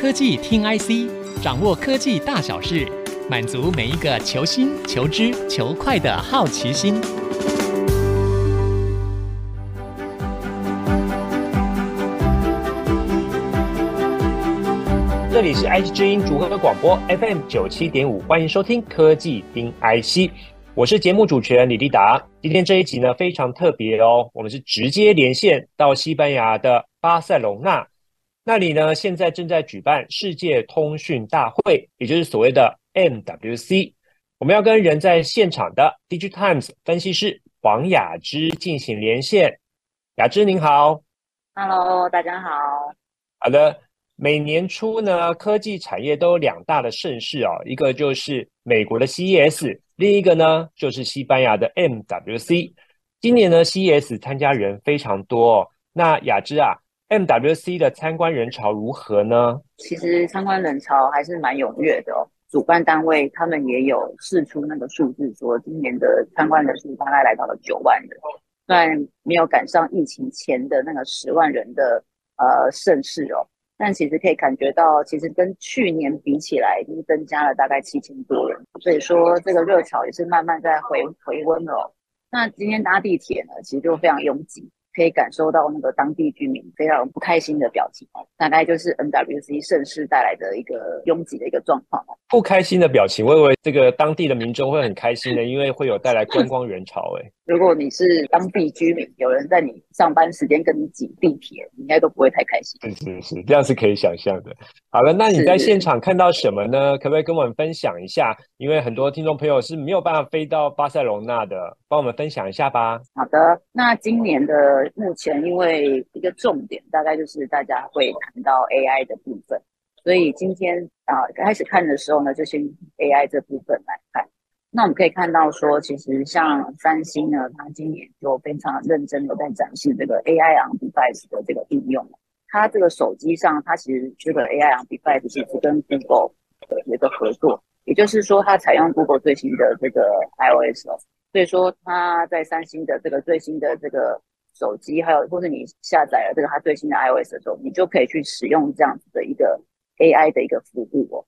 科技听 IC，掌握科技大小事，满足每一个求新、求知、求快的好奇心。这里是 IC 之音竹科广播 FM 九七点五，欢迎收听科技听 IC，我是节目主持人李立达。今天这一集呢非常特别哦，我们是直接连线到西班牙的巴塞隆纳。那里呢，现在正在举办世界通讯大会，也就是所谓的 MWC。我们要跟人在现场的 DIGITIMES 分析师黄雅芝进行连线。雅芝您好，Hello，大家好。好的，每年初呢，科技产业都有两大的盛事哦，一个就是美国的 CES，另一个呢就是西班牙的 MWC。今年呢，CES 参加人非常多哦。那雅芝啊。MWC 的参观人潮如何呢？其实参观人潮还是蛮踊跃的哦。主办单位他们也有释出那个数字，说今年的参观人数大概来到了九万人，虽然没有赶上疫情前的那个十万人的呃盛事哦，但其实可以感觉到，其实跟去年比起来，已经增加了大概七千多人。所以说这个热潮也是慢慢在回回温哦。那今天搭地铁呢，其实就非常拥挤。可以感受到那个当地居民非常不开心的表情哦，大概就是 NWC 盛世带来的一个拥挤的一个状况。不开心的表情，我以为这个当地的民众会很开心的，因为会有带来观光人潮。哎，如果你是当地居民，有人在你上班时间跟你挤地铁，你应该都不会太开心。是是是，这样是可以想象的。好了，那你在现场看到什么呢？可不可以跟我们分享一下？因为很多听众朋友是没有办法飞到巴塞隆纳的，帮我们分享一下吧。好的，那今年的。目前因为一个重点大概就是大家会谈到 AI 的部分，所以今天啊开始看的时候呢，就先 AI 这部分来看。那我们可以看到说，其实像三星呢，它今年就非常认真的在展示这个 AI on device 的这个应用。它这个手机上，它其实这个 AI on device 是跟 Google 的一个合作，也就是说，它采用 Google 最新的这个 iOS，哦所以说它在三星的这个最新的这个。手机还有，或者你下载了这个它最新的 iOS 的时候，你就可以去使用这样子的一个 AI 的一个服务哦。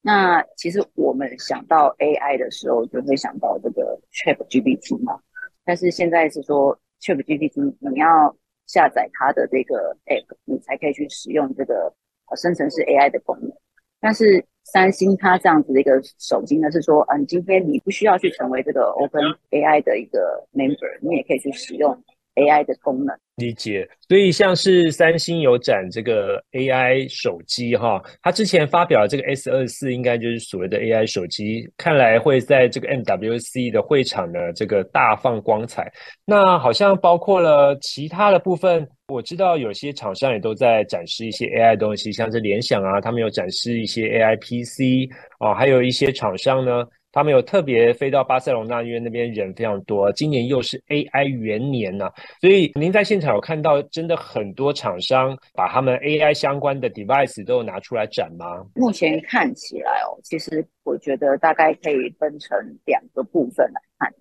那其实我们想到 AI 的时候，就会想到这个 ChatGPT 嘛。但是现在是说 ChatGPT 你要下载它的这个 App，你才可以去使用这个呃生成式 AI 的功能。但是三星它这样子的一个手机呢，是说，嗯，今天你不需要去成为这个 Open AI 的一个 member，你也可以去使用。AI 的功能理解，所以像是三星有展这个 AI 手机哈，它之前发表这个 S 二四应该就是所谓的 AI 手机，看来会在这个 MWC 的会场呢这个大放光彩。那好像包括了其他的部分，我知道有些厂商也都在展示一些 AI 东西，像是联想啊，他们有展示一些 AI PC 哦，还有一些厂商呢。他们有特别飞到巴塞隆纳，因为那边人非常多。今年又是 AI 元年呐、所以您在现场有看到真的很多厂商把他们 AI 相关的 device 都有拿出来展吗？目前看起来哦，其实我觉得大概可以分成两个部分来看。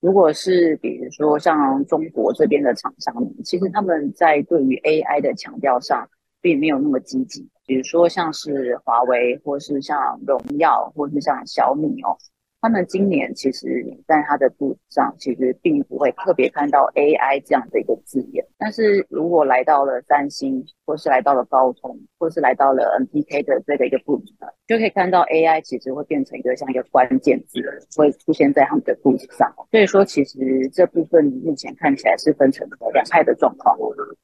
如果是比如说像中国这边的厂商，其实他们在对于 AI 的强调上并没有那么积极。比如说像是华为，或是像荣耀，或是像小米哦。他们今年其实在他的肚子上，其实并不会特别看到 AI 这样的一个字眼。但是如果来到了三星，或是来到了高通，或是来到了 NPK 的这个一个部门，就可以看到 AI 其实会变成一个像一个关键字，会出现在他们的布置上。所以说，其实这部分目前看起来是分成了两派的状况。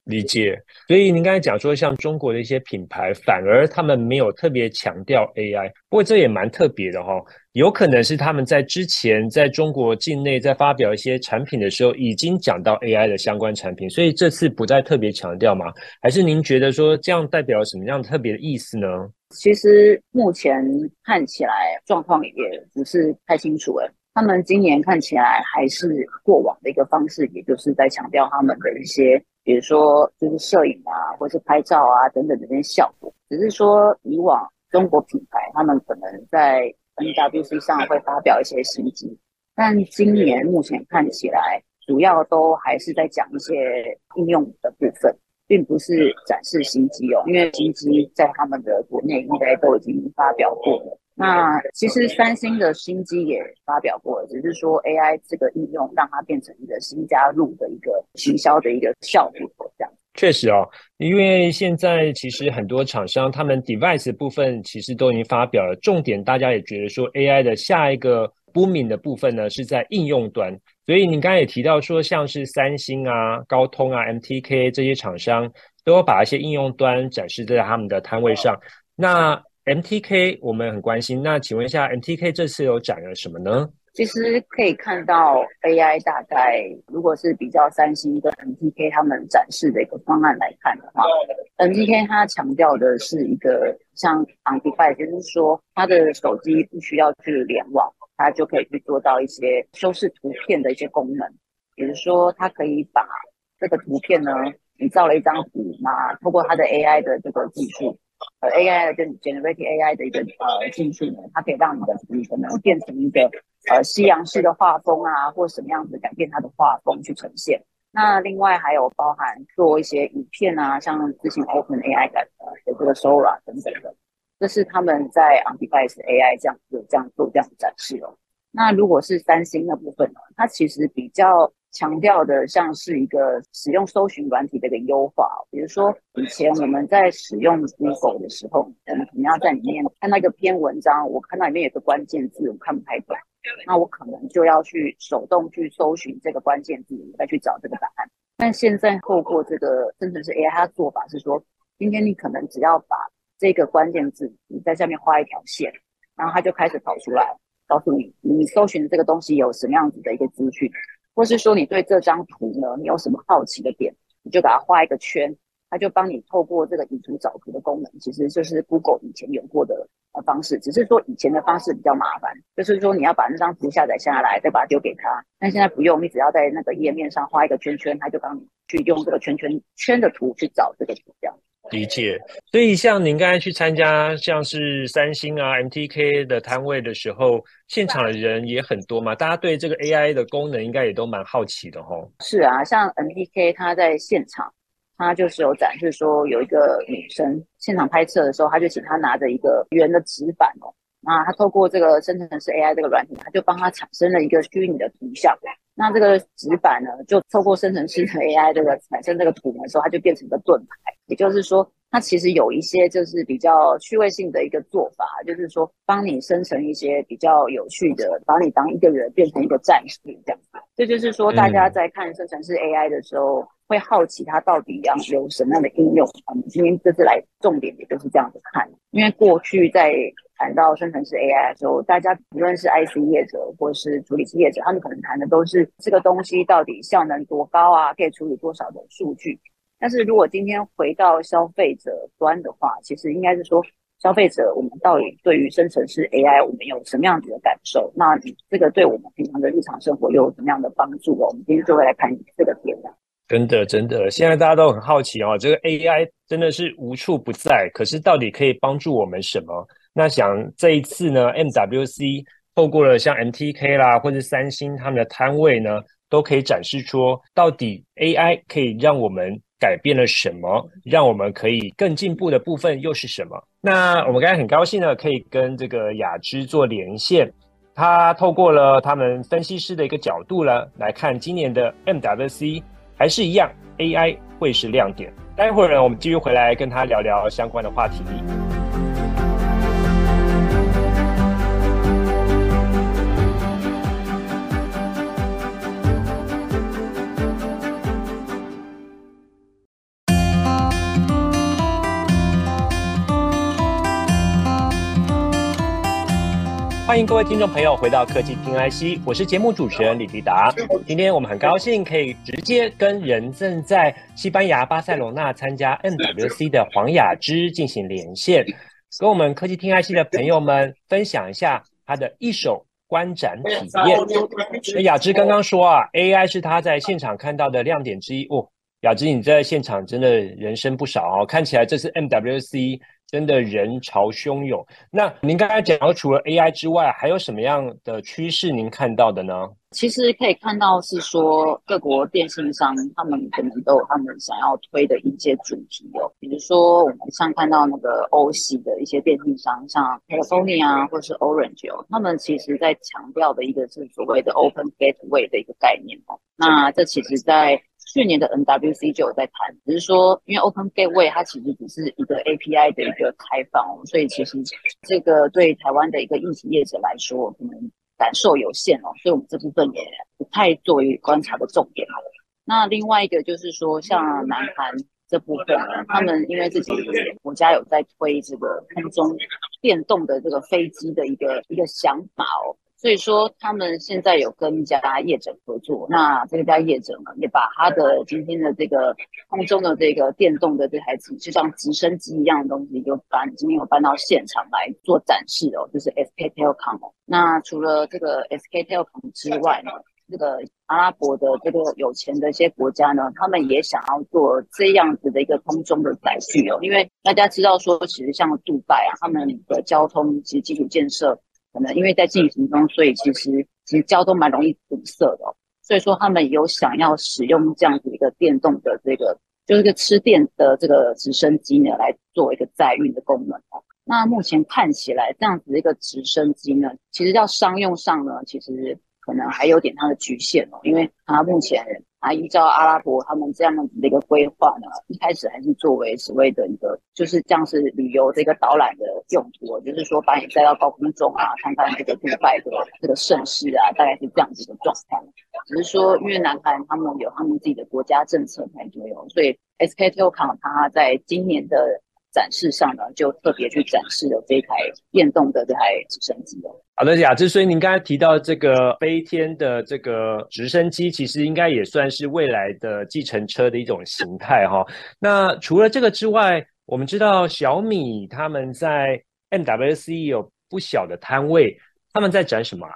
理解。所以您刚才讲说，像中国的一些品牌，反而他们没有特别强调 AI，不过这也蛮特别的哈、哦。有可能是他们在之前在中国境内在发表一些产品的时候，已经讲到 AI 的相关产品，所以这次不再特别强调吗？还是您觉得说这样代表什么样特别的意思呢？其实目前看起来状况也不是太清楚诶。他们今年看起来还是过往的一个方式，也就是在强调他们的一些，比如说就是摄影啊，或是拍照啊等等的这些效果。只是说以往中国品牌他们可能在 NWC 上会发表一些新机，但今年目前看起来主要都还是在讲一些应用的部分。并不是展示新机哦，因为新机在他们的国内应该都已经发表过了。那其实三星的新机也发表过了，只是说 AI 这个应用让它变成一个新加入的一个行销的一个效果，这样。确实哦，因为现在其实很多厂商他们 device 部分其实都已经发表了，重点大家也觉得说 AI 的下一个 booming 的部分呢是在应用端，所以你刚才也提到说像是三星啊、高通啊、MTK 这些厂商都要把一些应用端展示在他们的摊位上，那。MTK 我们很关心，那请问一下，MTK 这次有展了什么呢？其实可以看到 AI 大概如果是比较三星跟 MTK 他们展示的一个方案来看的话，MTK 它强调的是一个像 on-device，就是说它的手机不需要去联网，它就可以去做到一些修饰图片的一些功能，比如说它可以把这个图片呢，你造了一张图嘛，通过它的 AI 的这个技术。呃，AI 跟 Generative AI 的一个呃技术呢，它可以让你的图可能变成一个呃西洋式的画风啊，或什么样子改变它的画风去呈现。那另外还有包含做一些影片啊，像之前 OpenAI 的的这个 Sora 等等的，这是他们在 On-Device AI 这样有这样做这样展示哦。那如果是三星的部分呢，它其实比较。强调的像是一个使用搜寻软体的一个优化，比如说以前我们在使用 Google 的时候，我们可能要在里面看到一个篇文章，我看到里面有个关键字，我看不太懂，那我可能就要去手动去搜寻这个关键字，再去找这个答案。但现在透过这个生成式 AI，它的做法是说，今天你可能只要把这个关键字你在下面画一条线，然后它就开始跑出来，告诉你你搜寻的这个东西有什么样子的一个资讯。或是说你对这张图呢，你有什么好奇的点，你就给它画一个圈，它就帮你透过这个以图找图的功能，其实就是 Google 以前有过的呃方式，只是说以前的方式比较麻烦，就是说你要把那张图下载下来，再把它丢给他。但现在不用，你只要在那个页面上画一个圈圈，它就帮你去用这个圈圈圈的图去找这个图这样。理解，所以像您刚才去参加像是三星啊、MTK 的摊位的时候，现场的人也很多嘛，大家对这个 AI 的功能应该也都蛮好奇的哦。是啊，像 MTK 他在现场，他就是有展示说有一个女生现场拍摄的时候，他就请她拿着一个圆的纸板哦，那他透过这个生成式 AI 这个软体，他就帮他产生了一个虚拟的图像。那这个纸板呢，就透过生成式的 AI 这个产生这个图的时候，它就变成一个盾牌。也就是说，它其实有一些就是比较趣味性的一个做法，就是说帮你生成一些比较有趣的，把你当一个人变成一个战士这样子。这就是说，大家在看生成式 AI 的时候，会好奇它到底要有什么样的应用。我们今天这次来重点也就是这样子看，因为过去在。谈到生成式 AI 的时候，大家不论是 IC 业者或是处理器业者，他们可能谈的都是这个东西到底效能多高啊，可以处理多少的数据。但是如果今天回到消费者端的话，其实应该是说，消费者我们到底对于生成式 AI 我们有什么样子的感受？那这个对我们平常的日常生活又有什么样的帮助？我们今天就会来看这个点。真的，真的，现在大家都很好奇哦，这个 AI 真的是无处不在，可是到底可以帮助我们什么？那想这一次呢，MWC 透过了像 MTK 啦，或者三星他们的摊位呢，都可以展示出到底 AI 可以让我们改变了什么，让我们可以更进步的部分又是什么？那我们刚才很高兴呢，可以跟这个雅芝做连线，他透过了他们分析师的一个角度呢，来看今年的 MWC，还是一样，AI 会是亮点。待会儿呢，我们继续回来跟他聊聊相关的话题。欢迎各位听众朋友回到科技听 IC，我是节目主持人李迪达。今天我们很高兴可以直接跟人正在西班牙巴塞罗那参加 MWC 的黄雅芝进行连线，跟我们科技听 IC 的朋友们分享一下他的一手观展体验。雅芝刚刚说啊，AI 是他在现场看到的亮点之一哦。雅芝，你在现场真的人生不少哦，看起来这次 MWC 真的人潮汹涌。那您刚才讲到，除了 AI 之外，还有什么样的趋势您看到的呢？其实可以看到是说，各国电信商他们可能都有他们想要推的一些主题哦，比如说我们像看到那个欧系的一些电信商，像 Telefonia 啊，或是 Orange 哦，他们其实在强调的一个是所谓的 Open Gateway 的一个概念哦。那这其实在去年的 NWC 就有在谈，只是说因为 Open Gateway 它其实只是一个 API 的一个开放哦，所以其实这个对台湾的一个硬体业者来说，可能。感受有限哦，所以我们这部分也不太作为观察的重点。那另外一个就是说，像南韩这部分呢，他们因为自己国家有在推这个空中电动的这个飞机的一个一个想法哦，所以说他们现在有跟一家业者合作。那这个家业者呢，也把他的今天的这个空中的这个电动的这台机，就像直升机一样的东西，就搬今天有搬到现场来做展示哦，就是 SK Telecom 哦。那除了这个 SK Telecom 之外呢，这个阿拉伯的这个有钱的一些国家呢，他们也想要做这样子的一个空中的载具哦，因为大家知道说，其实像杜拜啊，他们的交通其实基础建设可能因为在进行中，所以其实其实交通蛮容易堵塞的哦，所以说他们有想要使用这样子一个电动的这个就是个吃电的这个直升机呢，来做一个载运的功能哦。那目前看起来，这样子一个直升机呢，其实要商用上呢，其实可能还有点它的局限哦，因为它目前啊，依照阿拉伯他们这样子的一个规划呢，一开始还是作为所谓的一个，就是这样是旅游这个导览的用途，就是说把你带到高空中啊，看看这个迪拜的这个盛世啊，大概是这样子的状态。只是说，越南韩他们有他们自己的国家政策才左右，所以 SK Telecom 它在今年的。展示上呢，就特别去展示了这台电动的这台直升机哦。好的，雅芝，所以您刚才提到这个飞天的这个直升机，其实应该也算是未来的计程车的一种形态哈。那除了这个之外，我们知道小米他们在 MWC 有不小的摊位，他们在展什么啊？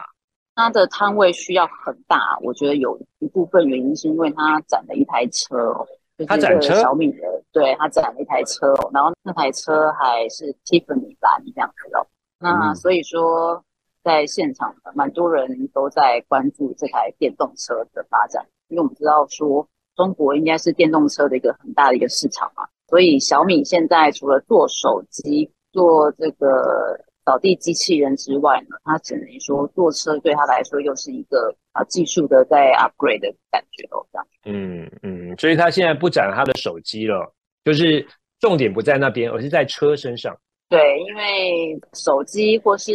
它的摊位需要很大，我觉得有一部分原因是因为它展了一台车哦。他展车，小米的，对，他展了一台车哦，然后那台车还是 Tiffany 蓝这样子哦。那所以说，在现场蛮多人都在关注这台电动车的发展，因为我们知道说中国应该是电动车的一个很大的一个市场嘛，所以小米现在除了做手机，做这个。扫地机器人之外呢，它只能说坐车对他来说又是一个啊技术的在 upgrade 的感觉哦，这样。嗯嗯，所以他现在不展他的手机了，就是重点不在那边，而是在车身上。对，因为手机或是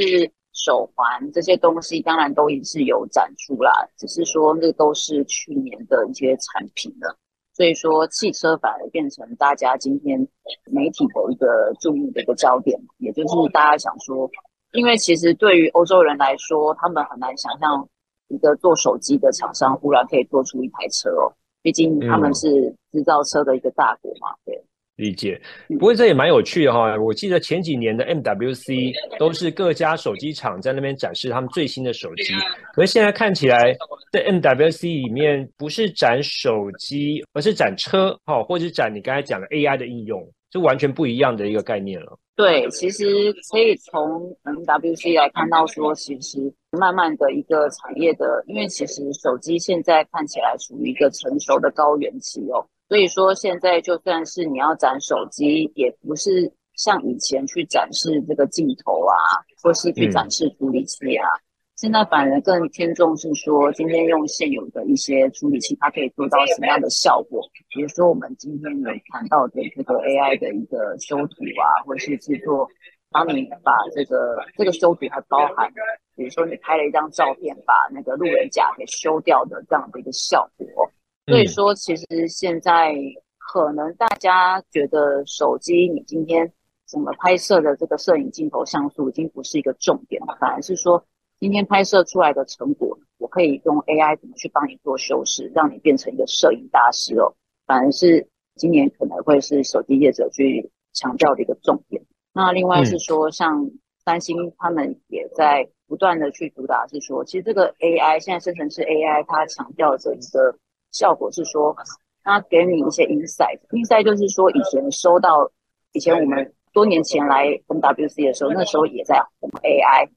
手环这些东西，当然都已是有展出啦，只是说那都是去年的一些产品了。所以说，汽车反而变成大家今天媒体的一个注意的一个焦点，也就是大家想说，因为其实对于欧洲人来说，他们很难想象一个做手机的厂商忽然可以做出一台车哦，毕竟他们是制造车的一个大国嘛，对。理解，不过这也蛮有趣的哈。我记得前几年的 MWC 都是各家手机厂在那边展示他们最新的手机，可是现在看起来，在 MWC 里面不是展手机，而是展车，哈，或者是展你刚才讲的 AI 的应用，就完全不一样的一个概念了。对，其实可以从 MWC 来看到说，其实慢慢的一个产业的，因为其实手机现在看起来属于一个成熟的高原期哦。所以说，现在就算是你要展手机，也不是像以前去展示这个镜头啊，或是去展示处理器啊。嗯、现在反而更偏重是说，今天用现有的一些处理器，它可以做到什么样的效果？比如说，我们今天有谈到的这个 AI 的一个修图啊，或者是制作，当你把这个这个修图还包含，比如说你拍了一张照片，把那个路人甲给修掉的这样的一个效果。所以说，其实现在可能大家觉得手机你今天怎么拍摄的这个摄影镜头像素已经不是一个重点了，反而是说今天拍摄出来的成果，我可以用 AI 怎么去帮你做修饰，让你变成一个摄影大师哦。反而是今年可能会是手机业者去强调的一个重点。那另外是说，像三星他们也在不断的去主打，是说其实这个 AI 现在生成式 AI 它强调着一个。效果是说，它给你一些 insight，insight 就是说，以前收到，以前我们多年前来 MWC 的时候，那时候也在红 AI。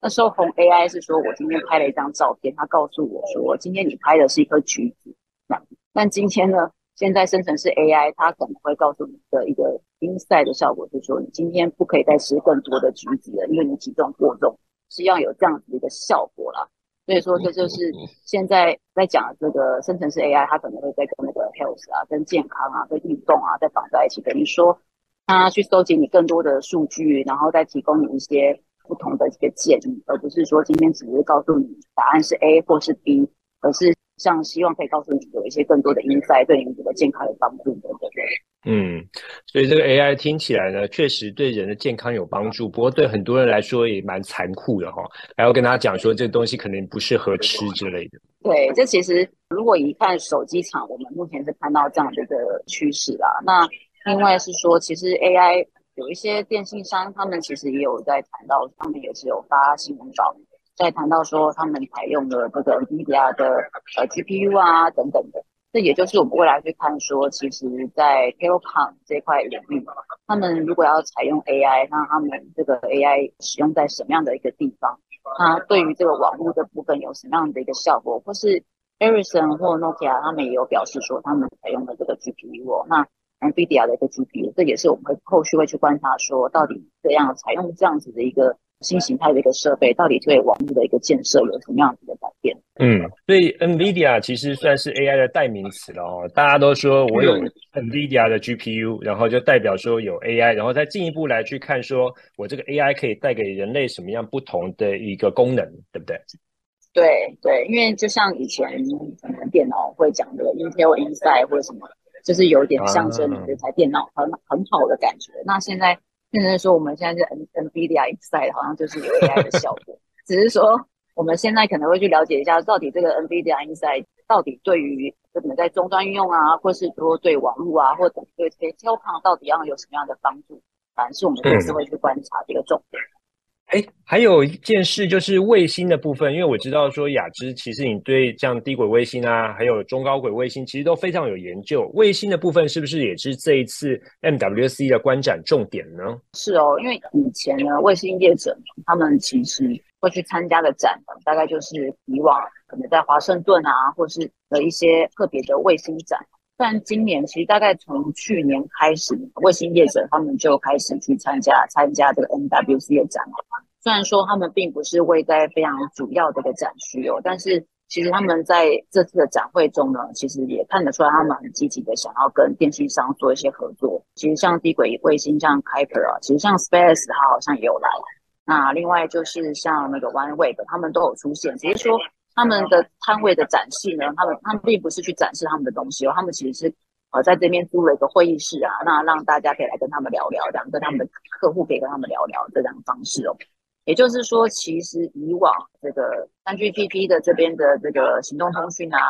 那时候红 AI 是说我今天拍了一张照片，他告诉我说，今天你拍的是一颗橘子。那但今天呢，现在生成式 AI 它可能会告诉你的一个 inside 的效果，就是说你今天不可以再吃更多的橘子了，因为你体重过重，是要有这样子的一个效果啦。所以说，这就是现在在讲的这个生成式 AI，它可能会在跟那个 health 啊、跟健康啊、跟运动啊在绑在一起。等于说，它去收集你更多的数据，然后再提供你一些不同的这个建议，而不是说今天只是告诉你答案是 A 或是 B，而是像希望可以告诉你有一些更多的 insight，对你们这个健康有帮助的，对不对？嗯，所以这个 AI 听起来呢，确实对人的健康有帮助。不过对很多人来说也蛮残酷的哈、哦，还要跟大家讲说这个东西可能不适合吃之类的。对，这其实如果一看手机厂，我们目前是看到这样的一个趋势啦。那另外是说，其实 AI 有一些电信商，他们其实也有在谈到，他们也是有发新闻稿，在谈到说他们采用了这个 NVIDIA 的呃 GPU 啊等等的。这也就是我们未来去看说，其实，在 telecom 这块领域，他们如果要采用 AI，那他们这个 AI 使用在什么样的一个地方？它对于这个网络的部分有什么样的一个效果？或是 Ericsson 或 Nokia 他们也有表示说，他们采用了这个 GPU 哦，那 NVIDIA 的一个 GPU，这也是我们会后续会去观察说，到底这样采用这样子的一个。新形态的一个设备，到底对网络的一个建设有什么样子的改变？嗯，所以 NVIDIA 其实算是 AI 的代名词了哦。大家都说我有 NVIDIA 的 GPU，、嗯、然后就代表说有 AI，然后再进一步来去看，说我这个 AI 可以带给人类什么样不同的一个功能，对不对？对对，因为就像以前可能电脑会讲的 Intel Inside 或者什么，就是有点象征你这台电脑很、啊、很好的感觉。那现在。现在说我们现在是 N NVIDIA Inside，好像就是有 AI 的效果。只是说我们现在可能会去了解一下，到底这个 NVIDIA Inside 到底对于可能在终端应用啊，或是说对网络啊，或者对这些 telecom 到底要有什么样的帮助，反而是我们这次会去观察这个重点。嗯哎，还有一件事就是卫星的部分，因为我知道说雅芝其实你对像低轨卫星啊，还有中高轨卫星其实都非常有研究。卫星的部分是不是也是这一次 MWC 的观展重点呢？是哦，因为以前呢，卫星业者他们其实会去参加的展，大概就是以往可能在华盛顿啊，或是的一些特别的卫星展。但今年其实大概从去年开始，卫星业者他们就开始去参加参加这个 MWC 的展了。虽然说他们并不是位在非常主要的一个展区哦，但是其实他们在这次的展会中呢，其实也看得出来他们很积极的想要跟电信商做一些合作。其实像低轨卫星像 Kuiper 啊，其实像 Space，它好像也有来。那另外就是像那个 OneWeb，他们都有出现。只是说。他们的摊位的展示呢，他们他们并不是去展示他们的东西哦，他们其实是呃在这边租了一个会议室啊，那让大家可以来跟他们聊聊，这样跟他们的客户可以跟他们聊聊这样方式哦。也就是说，其实以往这个三 GPP 的这边的这个行动通讯啊，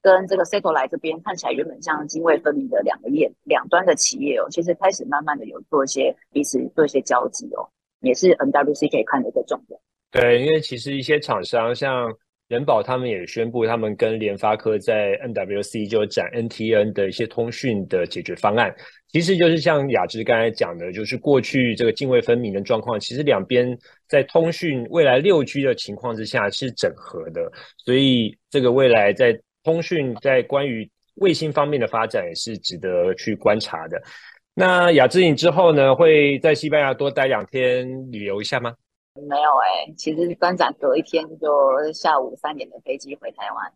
跟这个 Satellite 这边看起来原本像泾渭分明的两个业两端的企业哦，其实开始慢慢的有做一些彼此做一些交集哦，也是 MWC 可以看的一个重点。对，因为其实一些厂商像。人保他们也宣布，他们跟联发科在 MWC 就展 NTN 的一些通讯的解决方案，其实就是像雅芝刚才讲的，就是过去这个泾渭分明的状况，其实两边在通讯未来六 G 的情况之下是整合的，所以这个未来在通讯在关于卫星方面的发展也是值得去观察的。那雅芝你之后呢，会在西班牙多待两天旅游一下吗？没有哎、欸，其实班长隔一天就下午三点的飞机回台湾，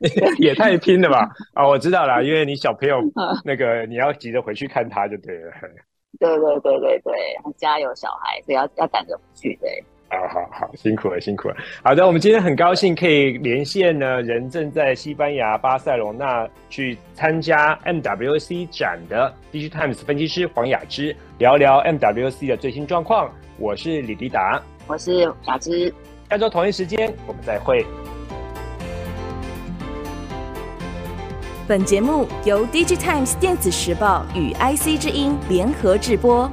也太拼了吧！啊，我知道了，因为你小朋友那个你要急着回去看他就对了。对对对对对，家有小孩，所以要要赶着回去。对，好好好，辛苦了辛苦了。好的，我们今天很高兴可以连线呢，人正在西班牙巴塞隆那去参加 MWC 展的 DigiTimes 分析师黄雅芝，聊聊 MWC 的最新状况。我是李迪达，我是小芝，下周同一时间我们再会。本节目由 DigiTimes 电子时报与 IC 之音联合制播。